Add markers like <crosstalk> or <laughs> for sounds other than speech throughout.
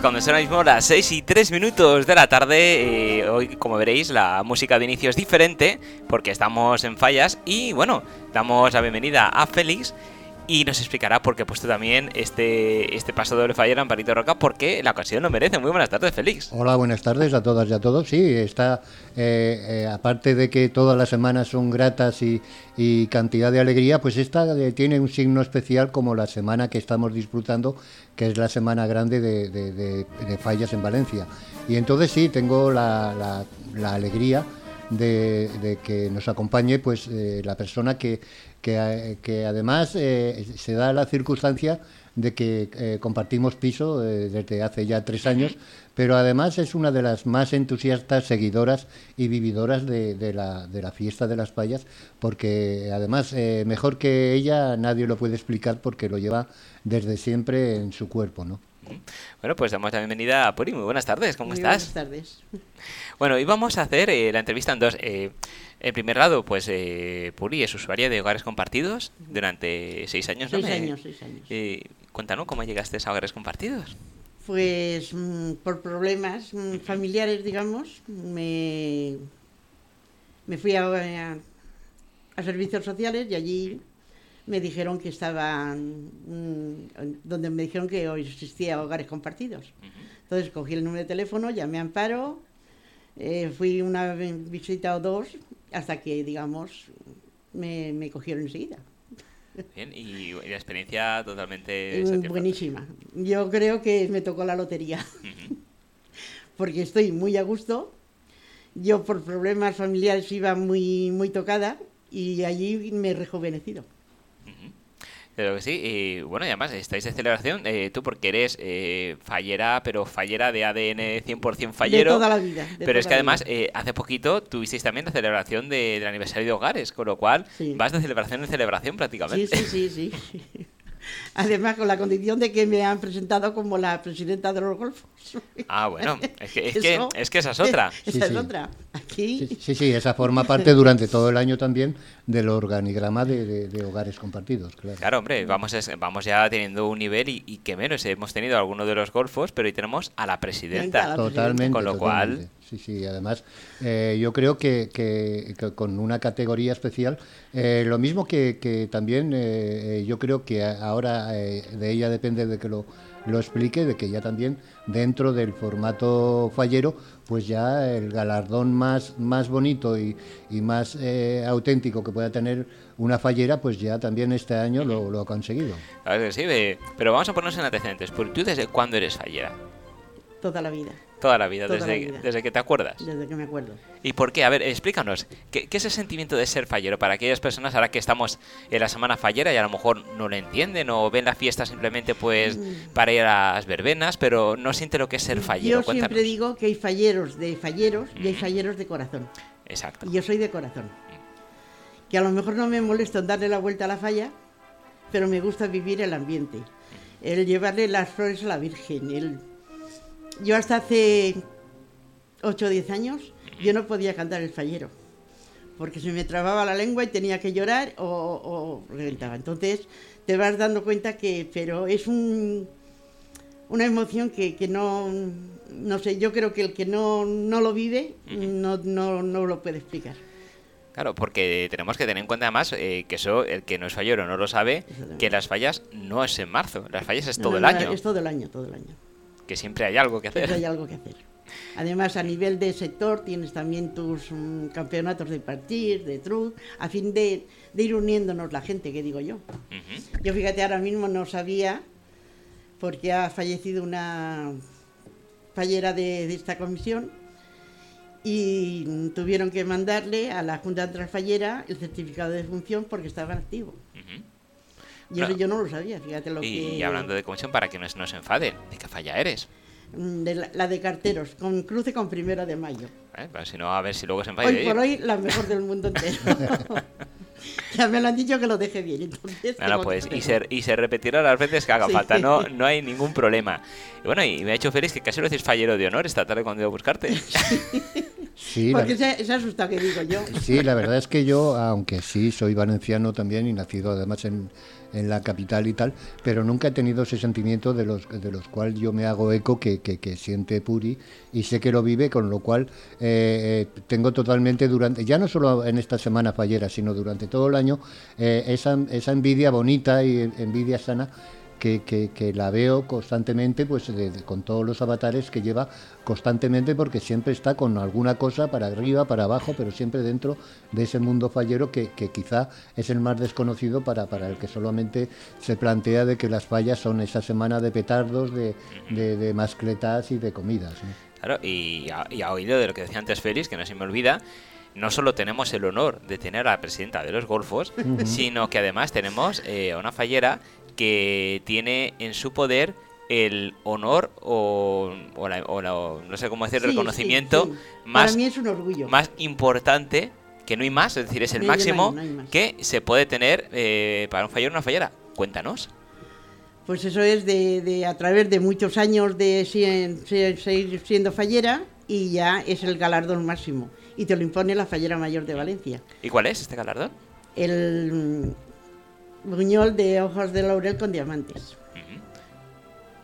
cuando son ahora mismo las 6 y 3 minutos de la tarde. Eh, hoy, como veréis, la música de inicio es diferente porque estamos en fallas. Y bueno, damos la bienvenida a Félix y nos explicará por qué ha puesto también este, este paso doble fallera en Palito Roca, porque la ocasión lo merece. Muy buenas tardes, Félix. Hola, buenas tardes a todas y a todos. Sí, está, eh, eh, aparte de que todas las semanas son gratas y, cantidad de alegría, pues esta eh, tiene un signo especial como la semana que estamos disfrutando, que es la semana grande de, fallas en Valencia. Y entonces sí, tengo la, alegría de, que nos acompañe pues la persona que que, además eh, se da la circunstancia de que eh, compartimos piso eh, desde hace ya tres años, pero además es una de las más entusiastas seguidoras y vividoras de, la, de la, fiesta de las fallas, porque además mejor que ella nadie lo puede explicar porque lo lleva desde siempre en su cuerpo, ¿no? Bueno, pues damos la bienvenida a Puri. Muy buenas tardes, ¿cómo estás? Buenas tardes. Bueno, y vamos a hacer la entrevista en dos. En primer lado, pues eh, Puri es usuaria de hogares compartidos durante seis años, ¿no? Seis años, seis años. Eh, cuéntanos, ¿cómo llegaste a hogares compartidos? Pues mm, por problemas mm, familiares, digamos, me, me fui a, a, servicios sociales y allí me dijeron que estaban, mm, donde me dijeron que hoy existía hogares compartidos. Entonces cogí el número de teléfono, llamé a Amparo, eh, fui una visita o dos hasta que, digamos, me, cogieron enseguida. Bien, y, la experiencia totalmente... Buenísima. Yo creo que me tocó la lotería, <laughs> porque estoy muy a gusto. Yo por problemas familiares iba muy, muy tocada y allí me he rejuvenecido. Creo que sí. Y bueno, y además estáis de celebración, eh, tú porque eres eh, fallera, pero fallera de ADN 100% fallero. De toda la vida. pero es que además, eh, hace poquito tuvisteis también la celebración del aniversario de hogares, con lo cual vas de celebración en celebración prácticamente. Sí, sí, sí, sí. <laughs> Además, con la condición de que me han presentado como la presidenta de los golfos. Ah, bueno, es que, es, que, es que, esa es otra. <laughs> esa es otra. Aquí... Sí, sí, esa forma parte durante todo el año también del organigrama de, hogares compartidos. Claro. claro, hombre, vamos, vamos ya teniendo un nivel y, que menos. Hemos tenido algunos de los golfos, pero hoy tenemos a la presidenta. Totalmente. Con lo cual Sí, sí, además eh, yo creo que, que, con una categoría especial, eh, lo mismo que, también eh, yo creo que ahora de ella depende de que lo, lo explique, de que ya también dentro del formato fallero, pues ya el galardón más, más bonito y, y más auténtico que pueda tener una fallera, pues ya también este año lo, lo ha conseguido. A ver, sí, pero vamos a ponernos en antecedentes. ¿Tú desde cuándo eres fallera? Toda la vida. Toda la vida, desde, desde que te acuerdas. Desde que me acuerdo. ¿Y por qué? A ver, explícanos, ¿qué, es el sentimiento de ser fallero para aquellas personas ahora que estamos en la semana fallera y a lo mejor no lo entienden o ven la fiesta simplemente pues mm. para ir a las verbenas, pero no siente lo que es ser fallero? Yo siempre digo que hay falleros de falleros y hay falleros de corazón. Exacto. Y yo soy de corazón. Que a lo mejor no me molesto en darle la vuelta a la falla, pero me gusta vivir el ambiente. El llevarle las flores a la Virgen, el yo hasta hace 8 o 10 años, yo no podía cantar el fallero, porque se me trababa la lengua y tenía que llorar o, reventaba. Entonces te vas dando cuenta que, pero es un, una emoción que, no, no sé, yo creo que el que no, no lo vive no, no, no lo puede explicar. Claro, porque tenemos que tener en cuenta además eh, que eso, el que no es fallero no lo sabe, que las fallas no es en marzo, las fallas es todo el año. Es todo el año, todo el año que siempre hay algo que hacer. Siempre hay algo que hacer. Además, a nivel de sector tienes también tus mm, campeonatos de partir, de truth, a fin de, ir uniéndonos la gente, que digo yo. Yo fíjate, ahora mismo no sabía, porque ha fallecido una fallera de, esta comisión, y tuvieron que mandarle a la Junta de Fallera el certificado de función porque estaba activo. Yo, yo no lo sabía, fíjate lo y, que... Y hablando de comisión, para que no, se enfaden, ¿de qué falla eres? Mm, de la, de carteros, con cruce con primera de mayo. Eh, si no, a ver si luego se enfada. Hoy por hoy, la mejor del mundo entero. <laughs> ya me lo han dicho que lo deje bien, entonces... pues, y se, y se repetirá las veces que haga falta, no, no hay <laughs> ningún problema. Y bueno, y me ha hecho feliz que casi lo decís fallero de honor esta tarde cuando iba a buscarte. Sí, Porque la- se, asustado que digo yo. Sí, la verdad es que yo, aunque sí soy valenciano también y nacido además en, en la capital y tal, pero nunca he tenido ese sentimiento de los, de los cual yo me hago eco que, que, que siente Puri y sé que lo vive, con lo cual eh, eh, tengo totalmente durante, ya no solo en esta semana fallera, sino durante todo el año, eh, esa, esa envidia bonita y envidia sana que, que- que la veo constantemente, pues de- de- con todos los avatares que lleva constantemente, porque siempre está con alguna cosa para arriba, para abajo, pero siempre dentro de ese mundo fallero que, que quizá es el más desconocido para, para el que solamente se plantea de que las fallas son esa semana de petardos, de, de, de mascletas y de comidas. ¿no? Claro, y a, y a oído de lo que decía antes Félix, que no se me olvida, no solo tenemos el honor de tener a la presidenta de los Golfos, sino que además tenemos eh, a una fallera que tiene en su poder el honor o, o la- o la- no sé cómo decir, Sí, reconocimiento sí, sí. más, Para mí es un orgullo. más importante, que no hay más, es decir, es el No, máximo no que se puede tener eh, para un fallero o una fallera. Cuéntanos. Pues eso es de, de- a través de muchos años de seguir siendo fallera y ya es el galardón máximo. Y te lo impone la fallera mayor de Valencia. ¿Y cuál es este galardón? El buñol de ojos de laurel con diamantes.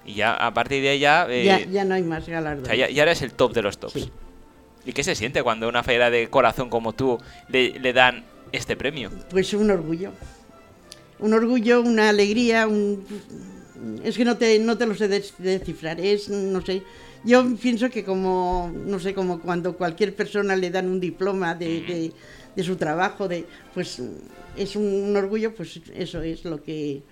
Y ya a partir de ahí ya, eh, ya, ya no hay más o galardón. sea, ya, ya eres el top de los tops. Sí. ¿Y qué se siente cuando una fallera de corazón como tú le, le dan este premio? Pues un orgullo. Un orgullo, una alegría, un... Es que no te, no te lo sé des- descifrar, es, no sé, yo pienso que como, no sé, como cuando cualquier persona le dan un diploma de, de- de su trabajo, de, pues es un, orgullo, pues eso es lo que,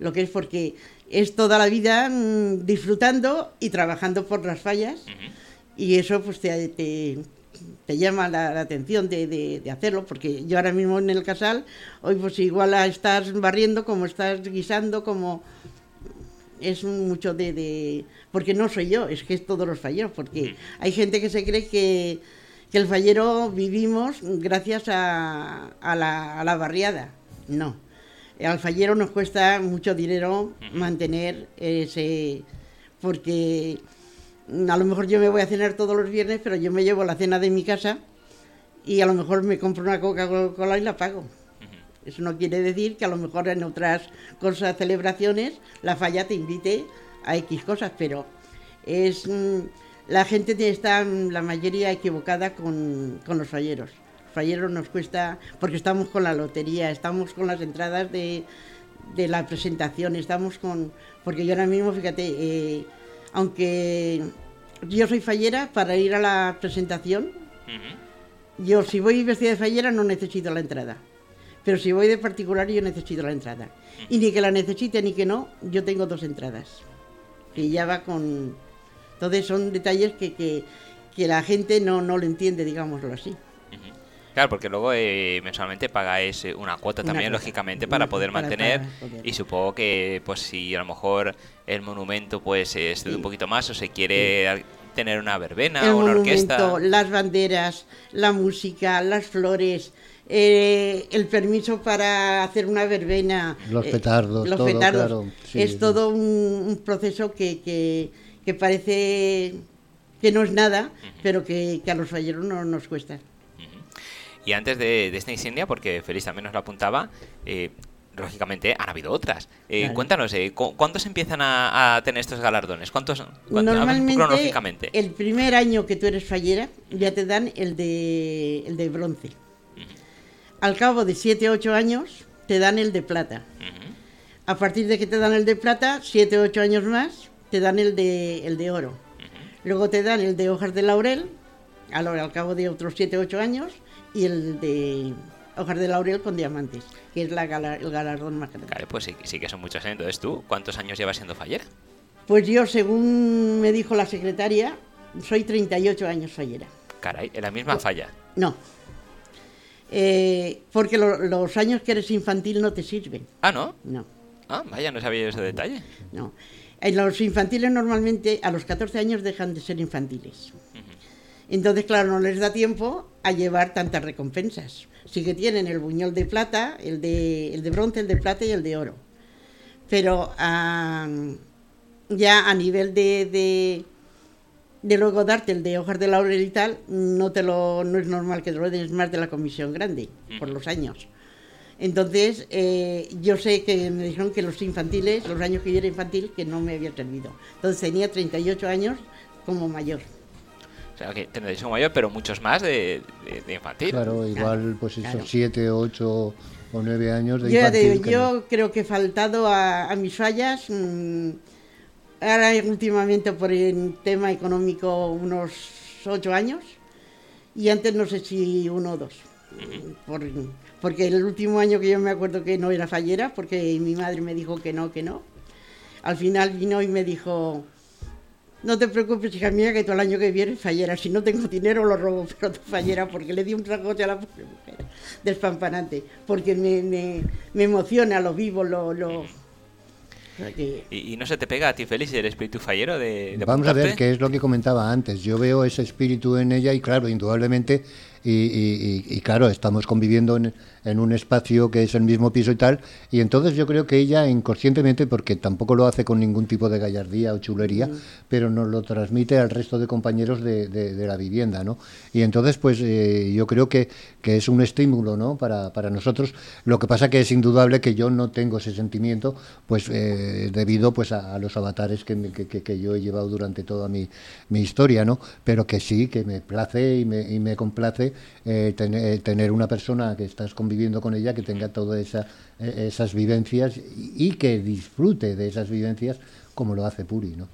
lo que es, porque es toda la vida mm, disfrutando y trabajando por las fallas, y eso pues te, te, te llama la, la atención de, de- de hacerlo, porque yo ahora mismo en el casal, hoy pues igual a estás barriendo como estás guisando, como es mucho de, de- porque no soy yo, es que es todos los falleros, porque hay gente que se cree que, que el fallero vivimos gracias a, a la, a la barriada. No. Al fallero nos cuesta mucho dinero mantener ese, porque a lo mejor yo me voy a cenar todos los viernes, pero yo me llevo la cena de mi casa y a lo mejor me compro una Coca-Cola y la pago. Eso no quiere decir que a lo mejor en otras cosas, celebraciones, la falla te invite a X cosas, pero es mm, la gente te- está la mayoría equivocada con, con los falleros. Falleros nos cuesta, porque estamos con la lotería, estamos con las entradas de, de la presentación, estamos con... Porque yo ahora mismo, fíjate, eh, aunque yo soy fallera, para ir a la presentación, yo si voy vestida de fallera no necesito la entrada. Pero si voy de particular yo necesito la entrada. Y ni que la necesite ni que no, yo tengo dos entradas. Que ya va con... Entonces son detalles que, que, que la gente no, no lo entiende, digámoslo así. Claro, porque luego eh, mensualmente pagáis una cuota Una también, cuota, lógicamente, para poder para mantener. poder. Y supongo que, pues, si a lo mejor el monumento pues eh, excede un poquito más o se quiere tener una verbena el o una monumento, orquesta. las banderas, la música, las flores, eh, el permiso para hacer una verbena. Los eh, petardos, los todo, petardos. claro, sí, es sí. todo un, un proceso que, que, que parece que no es nada, pero que, que a los falleros no nos cuesta. Y antes de, de esta insignia, porque Félix también nos lo apuntaba, eh, lógicamente han habido otras. Eh, Claro. Cuéntanos, eh, cu- ¿cuántos empiezan a, a tener estos galardones? ¿Cuántos? Normalmente, cronológicamente. el primer año que tú eres fallera, ya te dan el de, el de bronce. Al cabo de 7 o 8 años, te dan el de plata. A partir de que te dan el de plata, 7 o 8 años más, te dan el de, el de oro. Luego te dan el de hojas de laurel, al, al cabo de otros 7 o 8 años, y el de hojas de laurel con diamantes, que es la gala- el galardón más grande. Claro, pues sí, sí que son muchos años. Entonces, ¿tú cuántos años llevas siendo fallera? Pues yo, según me dijo la secretaria, soy 38 años fallera. Caray, en la misma falla. No. Eh, porque lo- los años que eres infantil no te sirven. Ah, ¿no? No, Ah, vaya, no sabía ese detalle. no. En los infantiles normalmente a los 14 años dejan de ser infantiles. Entonces, claro, no les da tiempo a llevar tantas recompensas. Sí que tienen el buñol de plata, el de, el de bronce, el de plata y el de oro. Pero ah, ya a nivel de, de, de luego darte el de hojas de laurel y tal, no, te lo, no es normal que te lo des más de la comisión grande, por los años. Entonces, eh, yo sé que me dijeron que los infantiles, los años que yo era infantil, que no me había servido. Entonces tenía 38 años como mayor. O sea, que tendréis un mayor, pero muchos más de, de- de infantil. Claro, igual pues claro. esos siete, ocho o nueve años de Yo, infantil digo, que yo creo que he faltado a, a mis fallas. mm, ahora últimamente por el tema económico unos ocho años y antes no sé si uno o dos. Por- porque el último año que yo me acuerdo que no era fallera, porque mi madre me dijo que no, que no. Al final vino y me dijo, no te preocupes, hija mía, que todo el año que viene fallera. Si no tengo dinero lo robo, <laughs> pero tú fallera, porque le di un tragote a la pobre mujer, despampanante. Porque me, me, me emociona, lo vivo, lo... lo... ¿Y, y no se te pega a ti, Félix, el espíritu fallero de, de Vamos a ver apuntarte? qué es lo que comentaba antes. Yo veo ese espíritu en ella y claro, indudablemente, y, y- y- y claro, estamos conviviendo en, en un espacio que es el mismo piso y tal, y entonces yo creo que ella inconscientemente, porque tampoco lo hace con ningún tipo de gallardía o chulería, pero nos lo transmite al resto de compañeros de, de- de la vivienda, ¿no? Y entonces, pues eh, yo creo que, que es un estímulo, ¿no? Para, para nosotros. Lo que pasa que es indudable que yo no tengo ese sentimiento, pues eh, debido pues a, a los avatares que, me- que, que- que yo he llevado durante toda mi, mi historia, ¿no? Pero que sí, que me place y me, y me complace eh, tener, tener una persona que estás conviviendo con ella que tenga todas esa, eh, esas vivencias y, y que disfrute de esas vivencias como lo hace Puri, ¿no?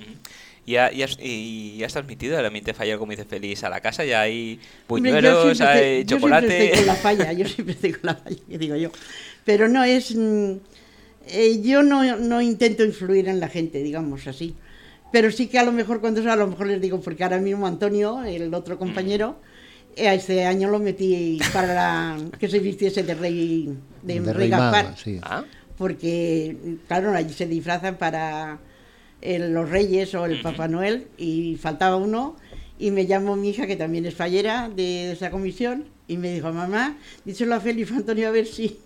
¿Y, ha- y has, y has transmitido el ambiente fallero, como dice Félix, a la casa? ¿Ya hay yo buñuelos, hay estoy- yo chocolate? siempre estoy con la falla, yo siempre estoy con la falla, que <laughs> digo yo. Pero no es. mm, eh, yo no, no intento influir en la gente, digamos así. Pero sí que a lo mejor cuando eso, a lo mejor les digo, porque ahora mismo Antonio, el otro compañero, eh, a este año lo metí para la- que se vistiese de rey, de, De rey Gaspar sí. Ah, porque claro, allí se disfrazan para eh, los Reyes o el Papá Noel y faltaba uno y me llamó mi hija que también es fallera de esa comisión y me dijo, mamá, díselo a Félix Antonio a ver si...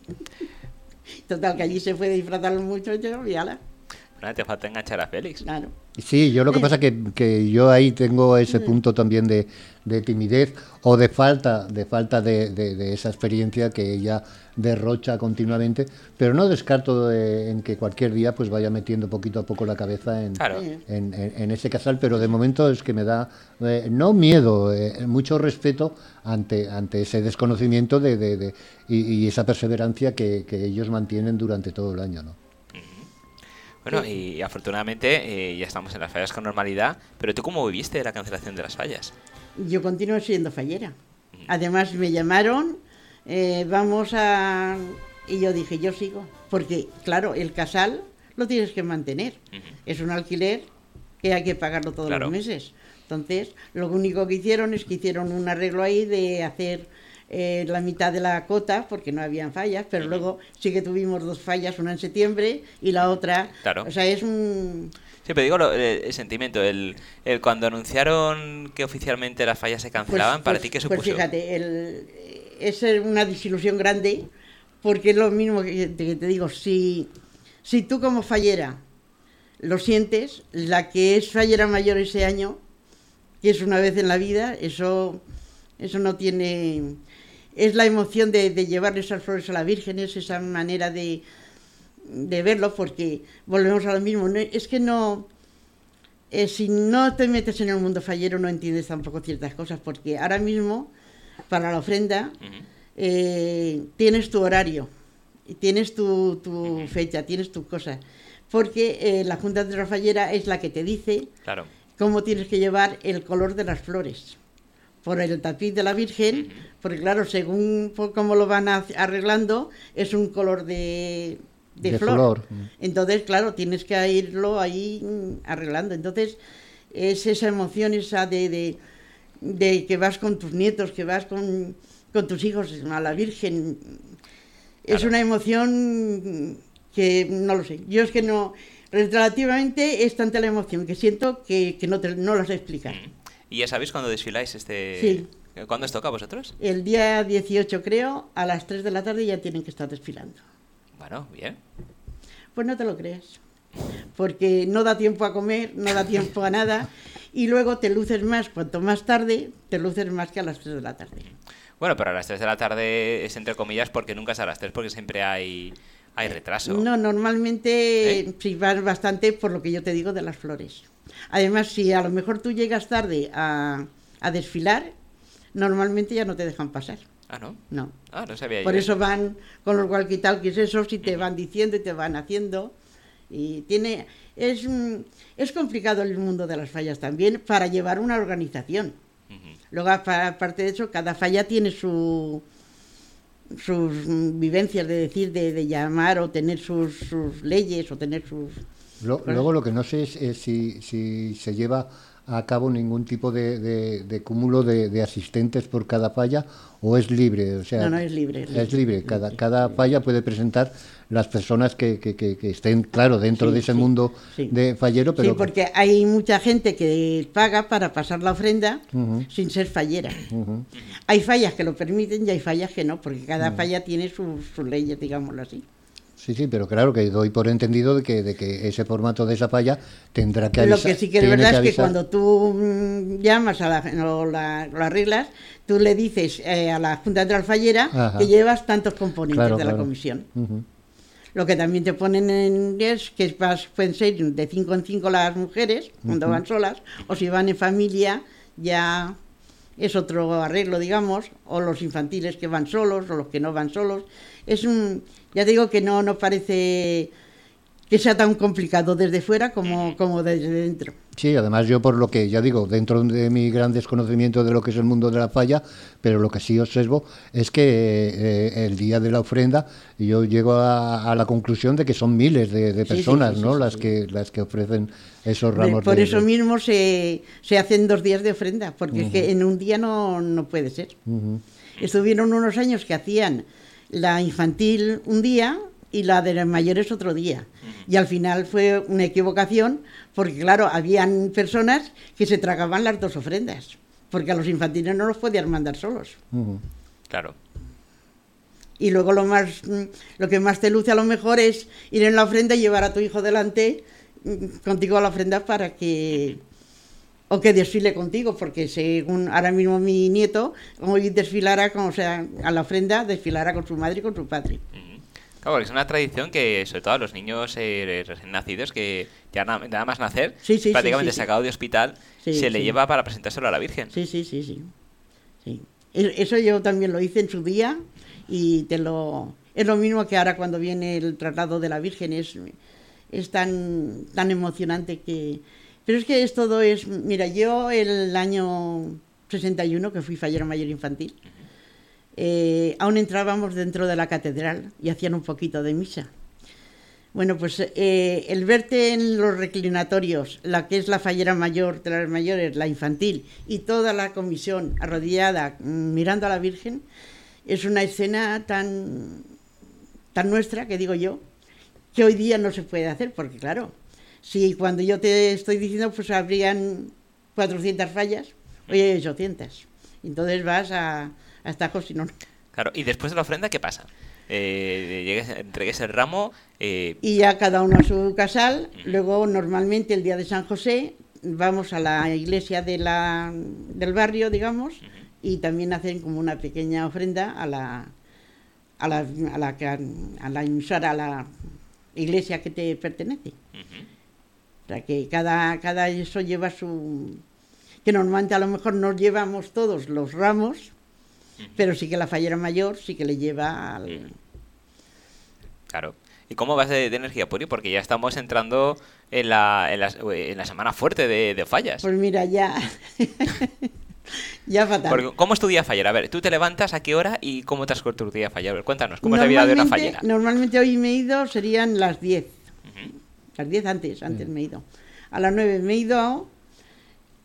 <laughs> Total, que allí se fue a disfrazar los muchachos y ala, te falta enganchar a Félix. claro. Sí, yo lo que pasa que, que yo ahí tengo ese punto también de, de timidez o de falta de falta de, de- de esa experiencia que ella derrocha continuamente, pero no descarto de- en que cualquier día pues vaya metiendo poquito a poco la cabeza en, Claro. En, en- en ese casal, pero de momento es que me da eh, no miedo, eh, mucho respeto ante, ante ese desconocimiento de, de- de- y, y esa perseverancia que, que ellos mantienen durante todo el año, ¿no? Bueno, y afortunadamente eh, ya estamos en las fallas con normalidad. Pero tú, ¿cómo viviste la cancelación de las fallas? Yo continúo siendo fallera. Además me llamaron, eh, vamos a... Y yo dije, yo sigo. Porque, claro, el casal lo tienes que mantener. Ujú. Es un alquiler que hay que pagarlo todos Claro. los meses. Entonces, lo único que hicieron es que hicieron un arreglo ahí de hacer eh, la mitad de la cota, porque no habían fallas, pero luego sí que tuvimos dos fallas, una en septiembre y la otra... Claro. O sea, es un... Siempre digo lo- el, el sentimiento, el, el cuando anunciaron que oficialmente las fallas se cancelaban, ¿para ti qué supuso? Pues fíjate, el- es una desilusión grande, porque es lo mismo que te, que te digo, si, si tú como fallera lo sientes, la que es fallera mayor ese año, que es una vez en la vida, eso, eso no tiene... Es la emoción de, de llevarle esas flores a la Virgen, es esa manera de, de verlo, porque volvemos a lo mismo. no- es que no... eh, si no te metes en el mundo fallero no entiendes tampoco ciertas cosas, porque ahora mismo, para la ofrenda, eh, tienes tu horario, tienes tu, tu fecha, tienes tus cosas, porque eh, la Junta de la Fallera es la que te dice Claro. cómo tienes que llevar el color de las flores. Por el tapiz de la Virgen, porque claro, según por cómo lo van arreglando, es un color de, de De flor. flor. Entonces, claro, tienes que irlo ahí mm, arreglando. Entonces, es esa emoción esa de, de, de que vas con tus nietos, que vas con, con tus hijos a la Virgen. Es Claro. una emoción que no lo sé. Yo es que no. Relativamente es tanta la emoción que siento que, que no, te, no lo sé explicar. ¿Y ya sabéis cuándo desfiláis este...? Sí. ¿Cuándo os toca a vosotros? El día 18, creo, a las 3 de la tarde ya tienen que estar desfilando. Bueno, bien. Pues no te lo creas. Porque no da tiempo a comer, no da tiempo a nada. y luego te luces más, cuanto más tarde, te luces más que a las 3 de la tarde. Bueno, pero a las 3 de la tarde es entre comillas porque nunca es a las 3 porque siempre hay, hay retraso. No, normalmente ¿Eh? vas bastante por lo que yo te digo de las flores. Además, si a lo mejor tú llegas tarde a, a desfilar, normalmente ya no te dejan pasar. Ah, ¿no? No. Ah, no sabía Por yo eso van con los walkie-talkies esos y te van diciendo y te van haciendo. Y tiene es, mm, es complicado el mundo de las fallas también para llevar una organización. Luego, apa- aparte de eso, cada falla tiene su sus vivencias de decir, de, de llamar o tener sus, sus leyes o tener sus... Lo- luego lo que no sé es, es si, si se lleva a cabo ningún tipo de, de- de cúmulo de, de asistentes por cada falla o es libre. O sea, No, no, es libre, es Es libre. Cada, cada falla puede presentar las personas que, que- que- que estén, claro, dentro Sí, de ese sí, mundo sí. de fallero, pero Sí, porque hay mucha gente que paga para pasar la ofrenda sin ser fallera. Hay fallas que lo permiten y hay fallas que no, porque cada falla tiene sus, sus leyes, digámoslo así. Sí, sí, pero claro que doy por entendido de que, de que ese formato de esa falla tendrá que Lo avisar. que sí que es verdad es que cuando tú mm, llamas a la, o la- lo arreglas, tú le dices eh, a la Junta Central Fallera Ajá. que llevas tantos componentes Claro, de la comisión. Lo que también te ponen en es que vas- pueden ser de cinco en cinco las mujeres cuando van solas, o si van en familia ya es otro arreglo, digamos, o los infantiles que van solos o los que no van solos. Es un, ya digo que no, no parece que sea tan complicado desde fuera como, como desde dentro. Sí, además yo por lo que ya digo, dentro de mi gran desconocimiento de lo que es el mundo de la falla, pero lo que sí observo es que eh, el día de la ofrenda yo llego a, a la conclusión de que son miles de, de Sí, sí, personas, sí, ¿no? sí, las sí. que las que ofrecen esos De- ramos. Por de- eso mismo se, se hacen dos días de ofrenda, porque es que en un día no, no puede ser. Estuvieron unos años que hacían la infantil un día y la de los mayores otro día. Y al final fue una equivocación porque, claro, habían personas que se tragaban las dos ofrendas, porque a los infantiles no los podían mandar solos. Claro. Y luego lo más mm, lo que más te luce a lo mejor es ir en la ofrenda y llevar a tu hijo delante mm, contigo a la ofrenda para que o que desfile contigo, porque según ahora mismo mi nieto hoy desfilará con, o sea, a la ofrenda desfilará con su madre y con su padre. Claro, porque es una tradición que, sobre todo a los niños eh, recién nacidos, que ya na- nada más nacer, Sí, prácticamente sí, sacado de hospital, se le lleva para presentárselo a la Virgen. Sí, sí, sí, sí. sí. E- Eso yo también lo hice en su día y te lo es lo mismo que ahora cuando viene el traslado de la Virgen es es tan tan emocionante que pero es que es todo es mira yo el año 61 que fui fallero mayor infantil eh, aún entrábamos dentro de la catedral y hacían un poquito de misa. Bueno, pues eh, el verte en los reclinatorios, la que es la fallera mayor de las mayores, la infantil, y toda la comisión arrodillada mm, mirando a la Virgen, es una escena tan, tan nuestra, que digo yo, que hoy día no se puede hacer, porque claro, si cuando yo te estoy diciendo, pues habrían 400 fallas, hoy hay 800. Entonces vas a, a Estajos y no... Claro, y después de la ofrenda, ¿qué pasa? Eh, llegues, entregues el ramo, eh, y ya cada uno a su casal. Luego, normalmente el día de San José, vamos a la iglesia de la, del barrio, digamos, y también hacen como una pequeña ofrenda a la, a la, a la, a la a la iglesia que te pertenece. O sea, que cada, cada eso lleva su... que normalmente a lo mejor no llevamos todos los ramos, pero sí que la fallera mayor sí que le lleva al... Claro. ¿Y cómo vas de, de energía, Puri? Porque ya estamos entrando en la, en la, en la semana fuerte de, de fallas. Pues mira, ya... <laughs> ya fatal. Porque, ¿Cómo es tu día fallera? A ver, tú te levantas a qué hora y cómo transcurre tu día fallera. A ver, cuéntanos, ¿cómo es la vida de una fallera? Normalmente hoy me he ido, serían las 10. Las 10 antes, antes me he ido. A las 9 me he ido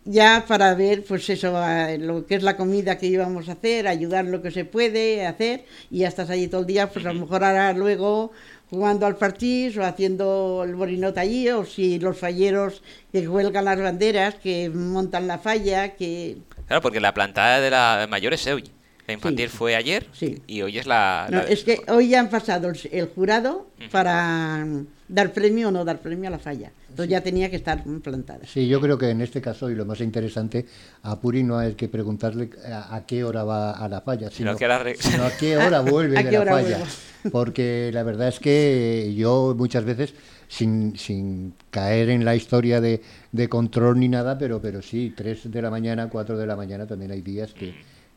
ya para ver, pues eso, lo que es la comida que íbamos a hacer, ayudar lo que se puede hacer, y ya estás allí todo el día, pues a lo mejor ahora luego jugando al parchís o haciendo el borinote allí, o si los falleros que cuelgan las banderas, que montan la falla, que... Claro, porque la plantada de la mayor es hoy. La infantil Sí. fue ayer Sí. y hoy es la... No, es que hoy ya han pasado el, el jurado para mm, dar premio o no dar premio a la falla. Entonces ya tenía que estar plantada. Sí, yo creo que en este caso, y lo más interesante, a Puri no hay que preguntarle a, a qué hora va a la falla, sino, que la re- sino a qué hora <laughs> vuelve ¿A de qué la hora falla. vuelvo? Porque la verdad es que yo muchas veces, sin, sin caer en la historia de, de control ni nada, pero, pero sí, 3 de la mañana, 4 de la mañana, también hay días que,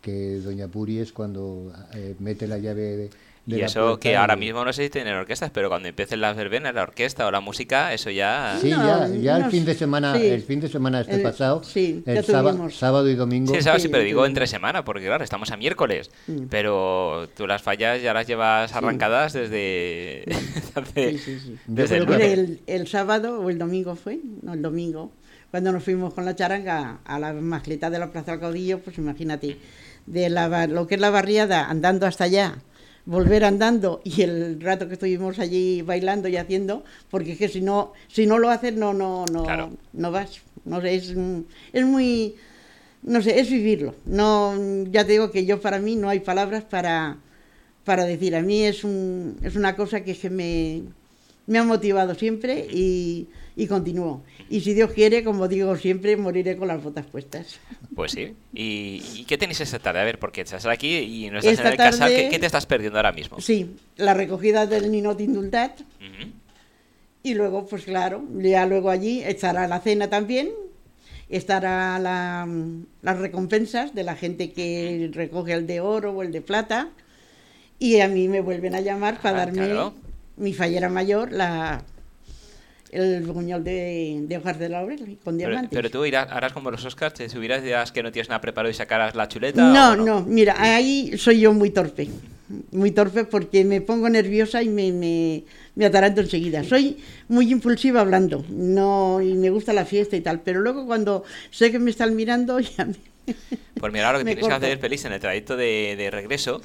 que Doña Puri es cuando eh, mete la llave de, de Y la eso que ahora mismo no sé si tienen orquestas, pero cuando empiecen las verbenas, la orquesta o la música, eso ya... Sí, No, ya, ya el fin de semana, sí. el fin de semana este El- pasado, sí, el ya sába- tuvimos. sábado y domingo. Sí, ¿sabes? Sí, pero digo sí. entre semana, porque claro, estamos a miércoles. Mm. Pero tú las fallas ya las llevas arrancadas desde... hace- <laughs> Sí, <laughs> sí, sí. desde el lunes. el, el sábado o el domingo fue, no, el domingo, cuando nos fuimos con la charanga a la mascleta de la Plaza del Caudillo, pues imagínate, de la, lo que es la barriada, andando hasta allá, volver andando y el rato que estuvimos allí bailando y haciendo, porque es que si no, si no lo haces no, no, no, Claro. no vas, no sé, es, es muy, no sé, es vivirlo. No, ya te digo que yo para mí no hay palabras para, para decir. A mí es, un, es una cosa que, se me, me ha motivado siempre y, y continúo. Y si Dios quiere, como digo siempre, moriré con las botas puestas. Pues sí. ¿Y, y qué tenéis esta tarde? A ver, porque estás aquí y no estás Esta en el casal. tarde- ¿Qué, qué te estás perdiendo ahora mismo? Sí, la recogida del Ninot Indultat Ujú. y luego, pues claro, ya luego allí estará la cena también, estará la- las recompensas de la gente que recoge el de oro o el de plata y a mí me vuelven a llamar para Ah, darme claro. Mi fallera mayor, la el buñol de, de hojas de laurel con Pero, diamantes. pero tú irás, harás como los Oscars, te subirás y dirás que no tienes nada preparado y sacarás la chuleta. No, no, mira, ahí soy yo muy torpe. Muy torpe porque me pongo nerviosa y me, me, me ataranto enseguida. Soy muy impulsiva hablando, no, y me gusta la fiesta y tal, pero luego cuando sé que me están mirando, <laughs> ya me... <laughs> Pues mira, ahora lo que Me tienes que hacer, Félix, en el trayecto de, de regreso,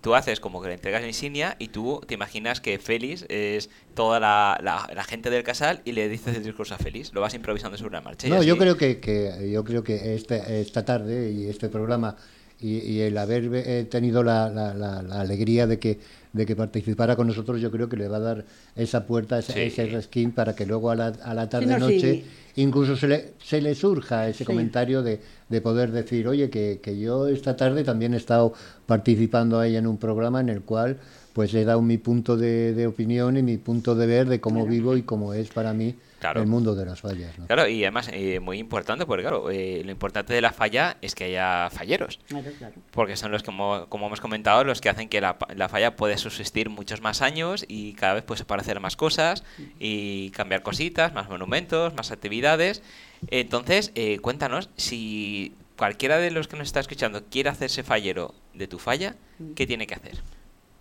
tú haces como que le entregas la insignia y tú te imaginas que Félix es toda la, la- la gente del casal y le dices el discurso a Félix. Lo vas improvisando sobre la marcha. No, así- yo creo que, que- yo creo que este, esta tarde y este programa y, y el haber eh, tenido la, la- la- la alegría de que de que participara con nosotros, yo creo que le va a dar esa puerta, ese, Sí. ese reskin para que luego a la, a la tarde no, noche sí. incluso se le, se le surja ese Sí. comentario de, de poder decir, oye, que, que yo esta tarde también he estado participando ahí en un programa en el cual pues he dado mi punto de, de opinión y mi punto de ver de cómo vivo y cómo es para mí Claro. el mundo de las fallas. ¿no? Claro, y además, eh, muy importante, porque claro, eh, lo importante de la falla es que haya falleros. Claro, claro. Porque son los que, como, como hemos comentado, los que hacen que la, la falla pueda subsistir muchos más años y cada vez pues, se puede hacer más cosas y cambiar cositas, más monumentos, más actividades. Entonces, eh, cuéntanos, si cualquiera de los que nos está escuchando quiere hacerse fallero de tu falla, ¿qué tiene que hacer?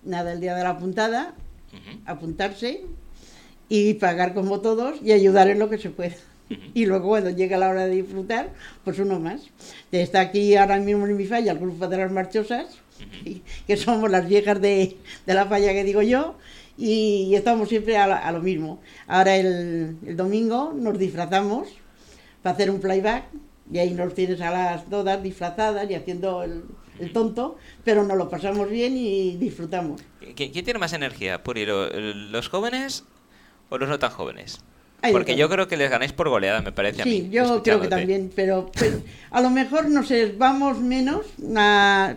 Nada, el día de la puntada, Ujú. apuntarse y pagar como todos y ayudar en lo que se pueda. Y luego cuando llega la hora de disfrutar, pues uno más. Está aquí ahora mismo en mi falla el grupo de las marchosas, que somos las viejas de, de la falla que digo yo, y, estamos siempre a, la- a lo mismo. Ahora el, el domingo nos disfrazamos para hacer un playback y ahí nos tienes a las todas disfrazadas y haciendo el, el tonto, pero nos lo pasamos bien y disfrutamos. ¿Qui- ¿Quién tiene más energía, Puri? ¿lo- ¿Los jóvenes o los no tan jóvenes? Porque yo creo que les ganáis por goleada, me parece a mí. Sí, yo creo que también, pero, pero a lo mejor, no sé, vamos menos,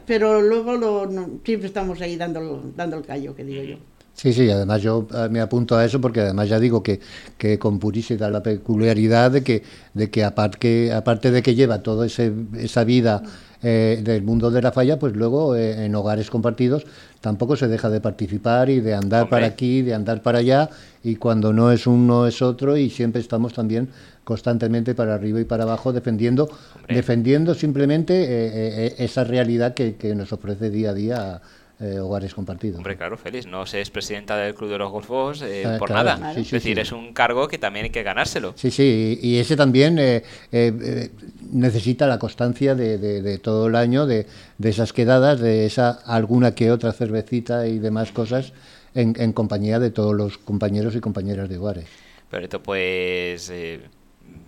pero luego lo- no- siempre estamos ahí dando, dando el callo, que digo yo. Sí, sí, además yo eh, me apunto a eso porque además ya digo que, que con Puri se da la peculiaridad de que, de que, aparte, que aparte de que lleva toda esa vida eh, del mundo de la falla, pues luego eh, en hogares compartidos tampoco se deja de participar y de andar Hombre. para aquí, de andar para allá y cuando no es uno es otro y siempre estamos también constantemente para arriba y para abajo defendiendo, Hombre. defendiendo simplemente eh, esa realidad que, que nos ofrece día a día eh, hogares compartidos. Hombre, claro, Félix, no se es presidenta del Club de los Golfos eh, Ah, por claro, nada. sí, es sí, decir, sí. es un cargo que también hay que ganárselo. Sí, sí, y y ese también eh, eh, eh, necesita la constancia de, de- de todo el año, de, de esas quedadas, de esa alguna que otra cervecita y demás cosas en, en compañía de todos los compañeros y compañeras de hogares. Pero esto, pues,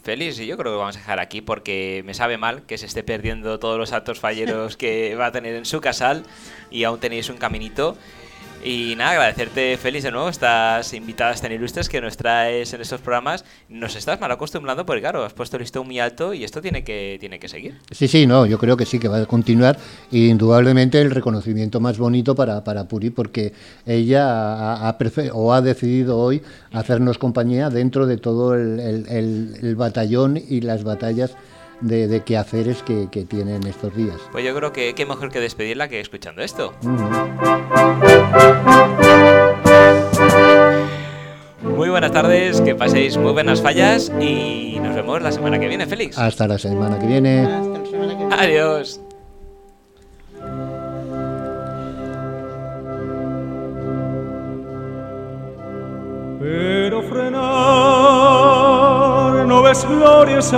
Félix, yo creo que vamos a dejar aquí porque me sabe mal que se esté perdiendo todos los actos falleros que va a tener en su casal y aún tenéis un caminito. Y nada, agradecerte, Félix, de nuevo, estas invitadas tan ilustres que nos traes en estos programas. Nos estás mal acostumbrando porque, claro, has puesto el listón muy alto y esto tiene que, tiene que seguir. Sí, sí, no, yo creo que sí, que va a continuar. Y indudablemente el reconocimiento más bonito para, para Puri, porque ella ha, ha o ha decidido hoy hacernos compañía dentro de todo el, el, el, el batallón y las batallas de, de quehaceres que, que tienen estos días. Pues yo creo que qué mejor que despedirla que escuchando esto. Muy buenas tardes, que paséis muy buenas fallas y nos vemos la semana que viene, Félix. Hasta la semana que viene. Hasta la semana que viene. Adiós. Pero frenar no ves glorias